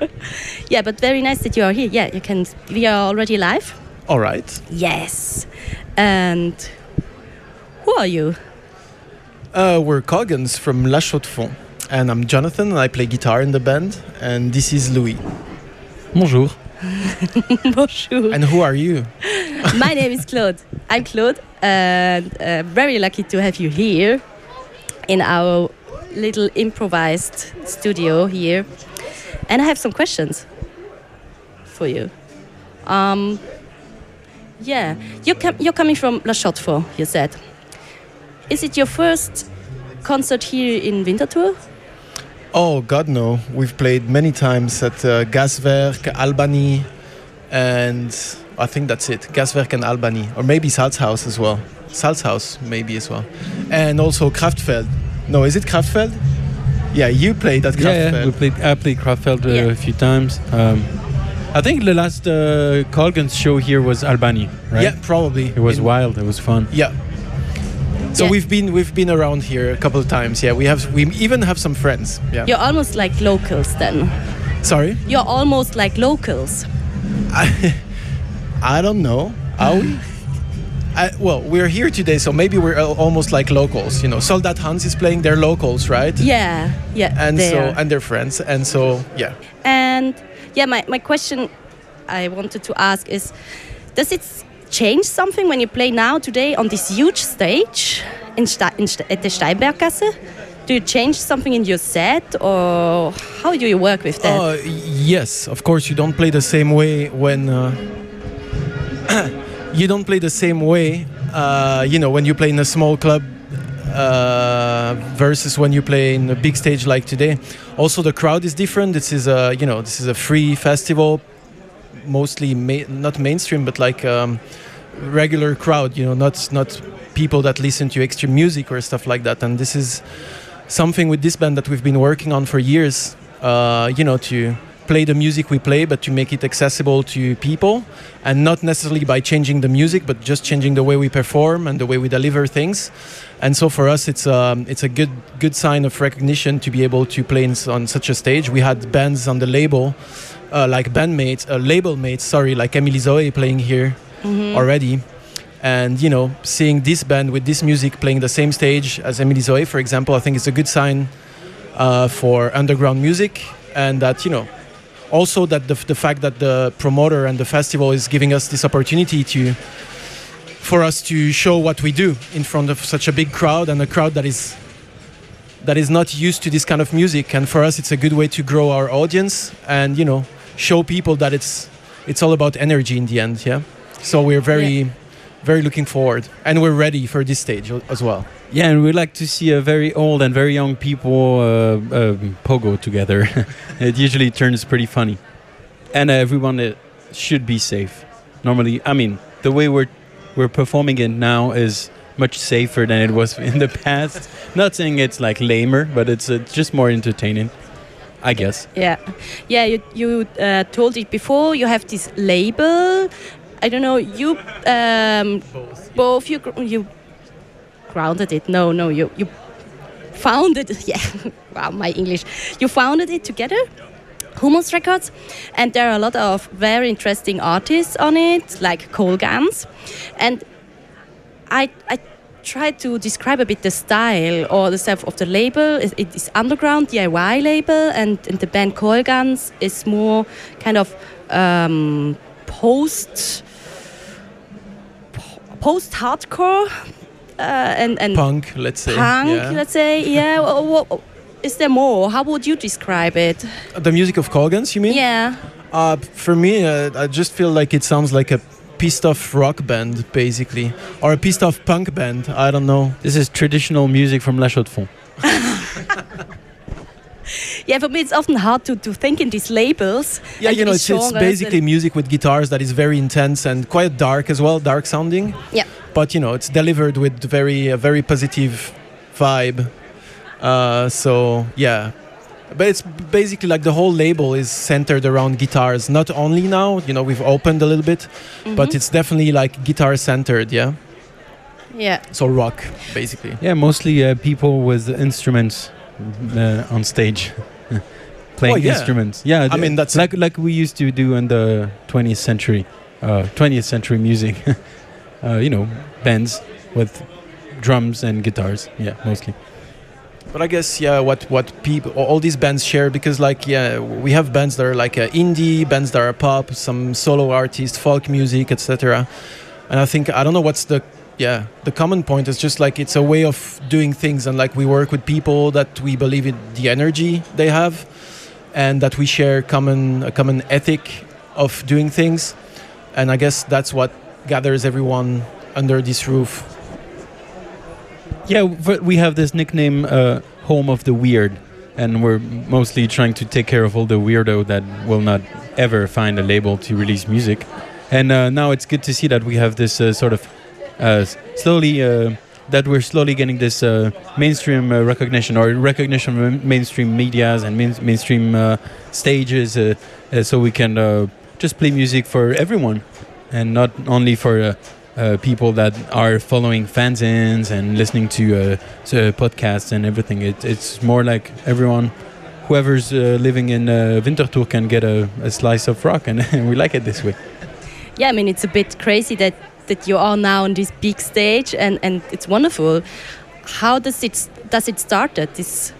yeah, but very nice that you are here. Yeah, you can. We are already live. All right. Yes. And who are you? Uh, we're Coilguns from La Chaux de Fonds. And I'm Jonathan, and I play guitar in the band. And this is Louis. Bonjour. Bonjour. And who are you? My name is Claude. I'm Claude, and uh, very lucky to have you here in our little improvised studio here. And I have some questions for you. Um, yeah, you're, com- you're coming from La Chaux de Fonds, you said. Is it your first concert here in Winterthur? Oh, God, no. We've played many times at uh, Gaswerk, Albani, and I think that's it. Gaswerk and Albani. Or maybe Salzhaus as well. Salzhaus, maybe as well. And also Kraftfeld. No, is it Kraftfeld? Yeah, you played at Yeah, Kraftfeld. yeah, we played. I played Kraftfeld uh, Yeah. a few times. Um, I think the last uh, Coilguns show here was Albani, right? Yeah, probably. It was In- wild. It was fun. Yeah. So Yeah. we've been we've been around here a couple of times. Yeah, we have we even have some friends. Yeah. You're almost like locals then. Sorry, You're almost like locals. I I don't know. Are we? I, well, we're here today, so maybe we're almost like locals. You know, Soldat Hans is playing. They're locals, right? Yeah, yeah. And so are. and they're friends, and so yeah. And yeah, my, my question I wanted to ask is Does it change something when you play now today on this huge stage in, Ste in Ste at the Steinberggasse? Do you change something in your set or how do you work with that? Uh, yes, of course. You don't play the same way when uh, you don't play the same way. Uh, you know, when you play in a small club uh, versus when you play in a big stage like today. Also, the crowd is different. This is a you know this is a free festival, mostly ma- not mainstream, but like um, regular crowd. You know, not not people that listen to extreme music or stuff like that. And this is something with this band that we've been working on for years. Uh, you know, to play the music we play, but to make it accessible to people, and not necessarily by changing the music, but just changing the way we perform and the way we deliver things. And so for us, it's um, it's a good good sign of recognition to be able to play in, on such a stage. We had bands on the label, uh, like bandmates, uh, label mates, sorry, like Emilie Zoé playing here already. And you know, seeing this band with this music playing the same stage as Emilie Zoé, for example, I think it's a good sign uh, for underground music, and that you know, also that the, the fact that the promoter and the festival is giving us this opportunity to, for us to show what we do in front of such a big crowd and a crowd that is, that is not used to this kind of music, and for us it's a good way to grow our audience and you know, show people that it's, it's all about energy in the end, yeah. So we're very, very looking forward, and we're ready for this stage as well. Yeah, and we like to see a very old and very young people uh, um pogo together. it usually turns pretty funny, and uh, everyone uh, should be safe. Normally, I mean, the way we're we're performing it now is much safer than it was in the past. Not saying it's like lamer, but it's uh, just more entertaining, I guess. Yeah, yeah. You you uh, told it before. You have this label. I don't know. You um, both, you you grounded it. No, no. You you founded. Yeah. wow, my English. You founded it together. Hummus Records, and there are a lot of very interesting artists on it, like Coilguns, and I I tried to describe a bit the style or the stuff of the label. It, it is underground DIY label, and, and the band Coilguns is more kind of um, post post hardcore uh, and and Punk, let's say. punk. yeah. Let's say, yeah. wha- wha- is there more? How would you describe it? The music of Coilguns, you mean? Yeah. Uh, for me, uh, I just feel like it sounds like a pissed off rock band, basically, or a pissed off punk band. I don't know. This is traditional music from La Chaux de Fonds. Yeah, for me it's often hard to, to think in these labels. Yeah, you know, it's, it's basically music with guitars that is very intense and quite dark as well, dark sounding. Yeah. But you know, it's delivered with very a very positive vibe. Uh, so yeah, but it's basically like the whole label is centered around guitars. Not only now, you know, we've opened a little bit, but Mhm. it's definitely like guitar centered. Yeah. yeah. So rock, basically. Yeah, mostly uh, people with instruments uh, on stage. Playing Well, yeah. instruments. Yeah, I mean, that's- like like we used to do in the 20th century, uh, 20th century music. uh, you know, bands with drums and guitars. Yeah, mostly. But I guess yeah, what what people all these bands share because like yeah, we have bands that are like uh, indie, bands that are pop, some solo artists, folk music, etc. And I think I don't know what's the yeah the common point is just like it's a way of doing things and like we work with people that we believe in the energy they have and that we share common a common ethic of doing things and I guess that's what gathers everyone under this roof. Yeah, we have this nickname, uh, "Home of the Weird," and we're mostly trying to take care of all the weirdo that will not ever find a label to release music. And uh, now it's good to see that we have this uh, sort of uh, slowly uh, that we're slowly getting this uh, mainstream uh, recognition or recognition from mainstream medias and main- mainstream uh, stages, uh, uh, so we can uh, just play music for everyone and not only for. People that are following fanzines and listening to, to podcasts and everything. It, it's more like everyone, whoever's living in Winterthur can get a, a slice of rock, and we like it this way. Yeah, I mean it's a bit crazy that that you are now on this big stage, and and it's wonderful. How does it does it started this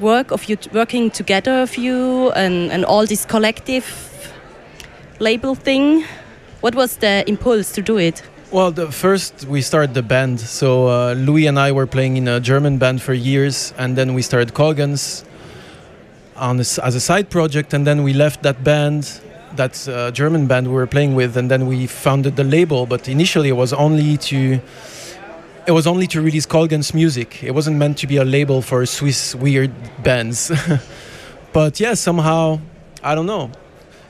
work of you working together of you and and all this collective label thing? What was the impulse to do it? Well, the first we started the band. So uh, Louis and I were playing in a German band for years, and then we started Coilguns on this, as a side project, and then we left that band, that uh, German band we were playing with, and then we founded the label. But initially, it was only to it was only to release Coilguns music. It wasn't meant to be a label for Swiss weird bands. but yeah, somehow I don't know.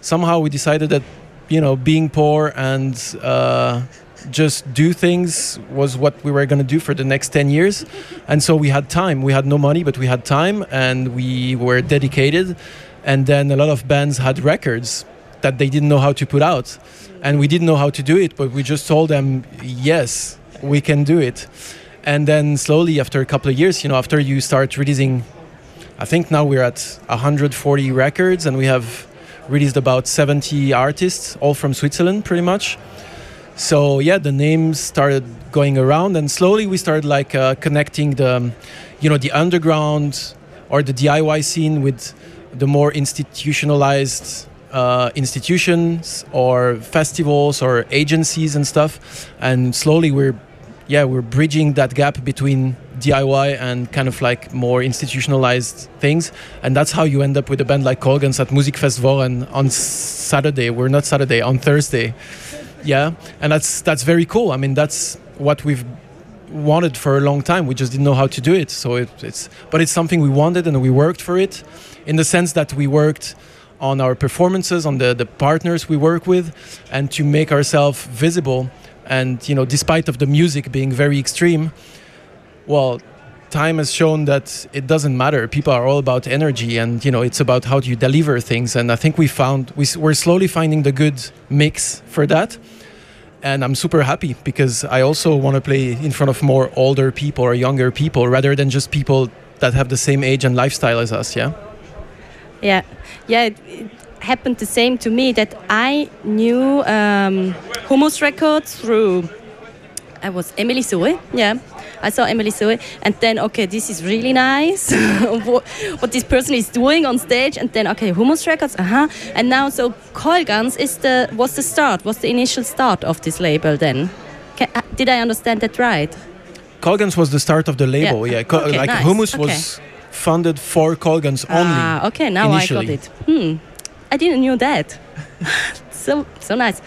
Somehow we decided that you know being poor and uh, just do things was what we were going to do for the next 10 years and so we had time we had no money but we had time and we were dedicated and then a lot of bands had records that they didn't know how to put out. And we didn't know how to do it but we just told them yes we can do it. And then slowly after a couple of years you know after you start releasing i think now we're at 140 records and we have released about 70 artists all from switzerland pretty much. So yeah the names started going around and slowly we started like uh, connecting the you know the underground or the diy scene with the more institutionalized uh, institutions or festivals or agencies and stuff. And slowly we're yeah we're bridging that gap between diy and kind of like more institutionalized things. And that's how you end up with a band like Coilguns at Musikfestwochen on saturday. We're not saturday on thursday. Yeah. And that's that's very cool. I mean that's what we've wanted for a long time. We just didn't know how to do it. So it, it's but it's something we wanted and we worked for it in the sense that we worked on our performances on the the partners we work with and to make ourselves visible. And you know despite of the music being very extreme well time has shown that it doesn't matter. People are all about energy and you know it's about how do you deliver things. And i think we found we, we're slowly finding the good mix for that. And i'm super happy because i also want to play in front of more older people or younger people rather than just people that have the same age and lifestyle as us yeah Yeah, yeah. It, it happened the same to me that I knew um, Hummus Records through. I was Emilie Zoé. Yeah, I saw Emilie Zoé, and then okay, this is really nice. what, what this person is doing on stage, and then okay, Hummus Records. Uh huh. And now so Coilguns is the was the start, was the initial start of this label. Then, Ca uh, did I understand that right? Coilguns was the start of the label Yeah. yeah, Okay, like nice. hummus Okay. was funded for Coilguns only Ah, okay, now initially. I got it. Hmm, I didn't know that. so so nice.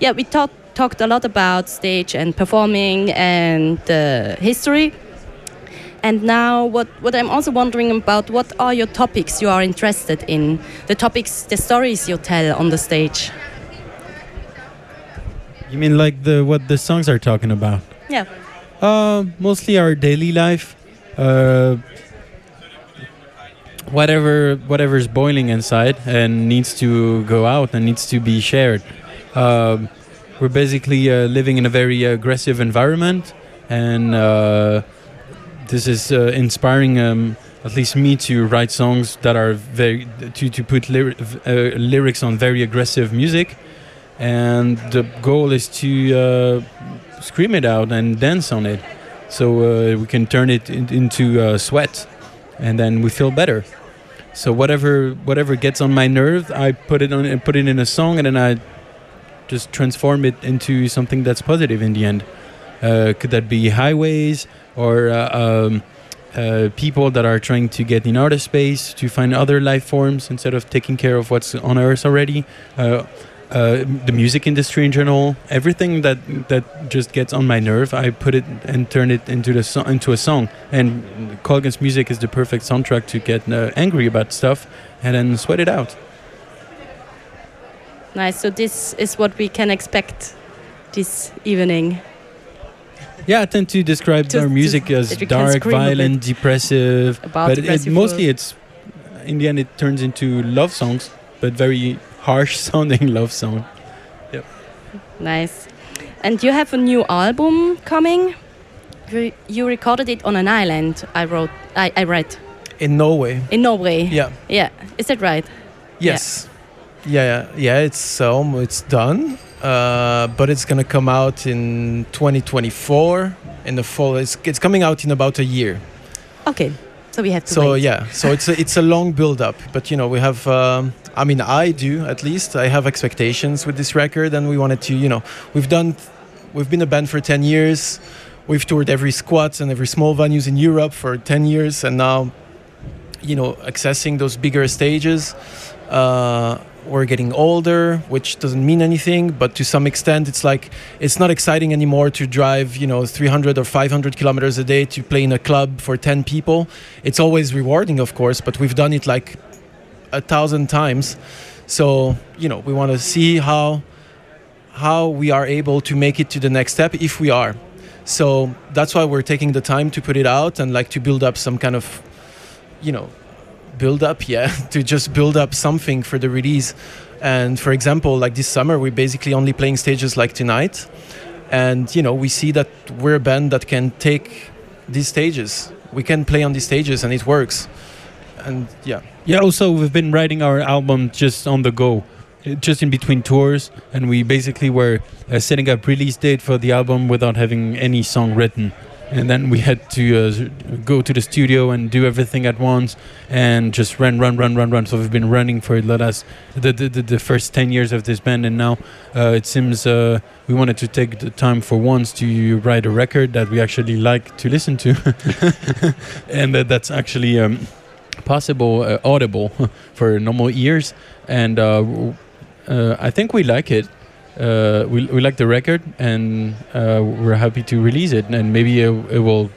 Yeah, we talked talked a lot about stage and performing and uh, history. And now, what, what I'm also wondering about, what are your topics you are interested in? The topics, the stories you tell on the stage. You mean like the what the songs are talking about? Yeah. Uh, mostly our daily life. Uh, whatever whatever's boiling inside and needs to go out and needs to be shared. Um, we're basically uh, living in a very aggressive environment, and uh, this is uh, inspiring um, at least me, to write songs that are very to to put lyri- uh, lyrics on very aggressive music, and the goal is to uh, scream it out and dance on it, so uh, we can turn it in, into sweat, and then we feel better. So whatever whatever gets on my nerve, I put it on and put it in a song, and then I just transform it into something that's positive in the end. Uh, could that be highways or uh, um, uh, people that are trying to get in outer space to find other life forms instead of taking care of what's on Earth already? Uh, the music industry in general, everything that that just gets on my nerve, I put it and turn it into the so- into a song. And Coilguns music is the perfect soundtrack to get uh, angry about stuff and then sweat it out. Nice. So this is what we can expect this evening. Yeah, I tend to describe To- our to- music as we can dark, violent, depressive. About but it, mostly it's in the end it turns into love songs, but very harsh sounding love song. Yep. Nice. And you have a new album coming. You, you recorded it on an island. I wrote. I, I read In Norway. in Norway. Yeah. Yeah. Is that right? Yes. Yeah, yeah, yeah. It's um, it's done, uh, but it's gonna come out in 2024 in the fall. It's it's coming out in about a year. Okay. So we have to So wait. yeah, so it's a, it's a long build up, but you know we have. Um, I mean, I do at least. I have expectations with this record, and we wanted to. You know, we've done, we've been a band for 10 years. We've toured every squat and every small venues in Europe for 10 years, and now, you know, accessing those bigger stages. Uh, we're getting older, which doesn't mean anything, but to some extent, it's like it's not exciting anymore to drive, you know, 300 or 500 kilometers a day to play in a club for 10 people. It's always rewarding, of course, but we've done it like a thousand times. So, you know, we want to see how how we are able to make it to the next step if we are. So that's why we're taking the time to put it out and like to build up some kind of, you know, build up, yeah, to just build up something for the release. And for example, like this summer, we're basically only playing stages like tonight. And, you know, we see that we're a band that can take these stages. We can play on these stages and it works. And yeah. Yeah, also we've been writing our album just on the go, uh, just in between tours, and we basically were uh, setting up release date for the album without having any song written. And then we had to uh, go to the studio and do everything at once, and just run, run, run, run, run. So we've been running for the last the the, the, first ten years of this band, and now uh, it seems uh, we wanted to take the time for once to write a record that we actually like to listen to, and that that's actually. Um, possible uh, audible for normal ears and uh, uh, I think we like it uh, we, we like the record and uh, we're happy to release it. And maybe it, it will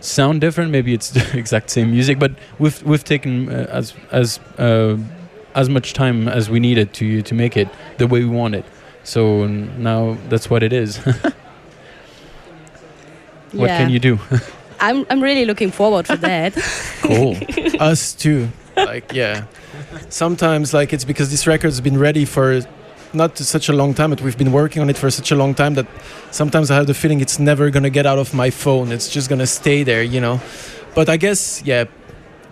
sound different. Maybe it's the exact same music but we've we've taken uh, as as uh, as much time as we needed to to make it the way we want it. So now that's what it is. What Yeah. can you do? I'm I'm really looking forward for that. cool. Us too. Like yeah. Sometimes like it's because this record's been ready for not such a long time but we've been working on it for such a long time that sometimes i have the feeling it's never going to get out of my phone. It's just going to stay there you know? But i guess yeah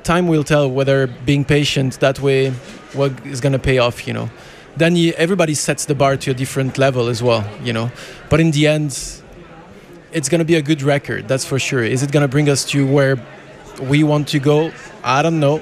time will tell whether being patient that way what is going to pay off you know? Then you, everybody sets the bar to a different level as well you know? But in the end it's going to be a good record that's for sure. Is it going to bring us to where we want to go? I don't know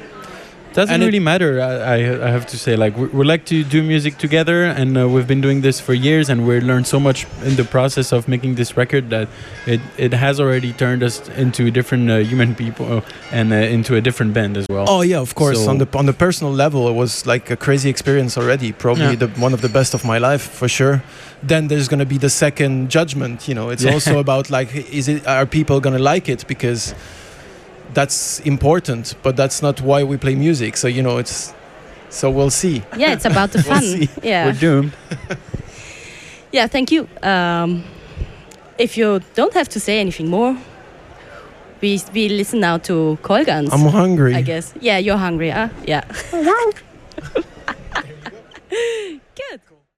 doesn't And it- really matter I, I, I have to say like we, we like to do music together and uh, we've been doing this for years and we learned so much in the process of making this record that it, it has already turned us into different uh, human people and uh, into a different band as well Oh yeah, of course. So- on the on the personal level, it was like a crazy experience already. Probably Yeah. the one of the best of my life for sure. Then there's gonna be the second judgment. You know, it's Yeah. also about like, is it are people gonna like it because that's important, but that's not why we play music. So you know, it's so we'll see. yeah, it's about the fun. see. Yeah. we're doomed Yeah, thank you. Um, if you don't have to say anything more, we we listen now to Coilguns. I'm hungry. I guess. Yeah, you're hungry, huh? Yeah.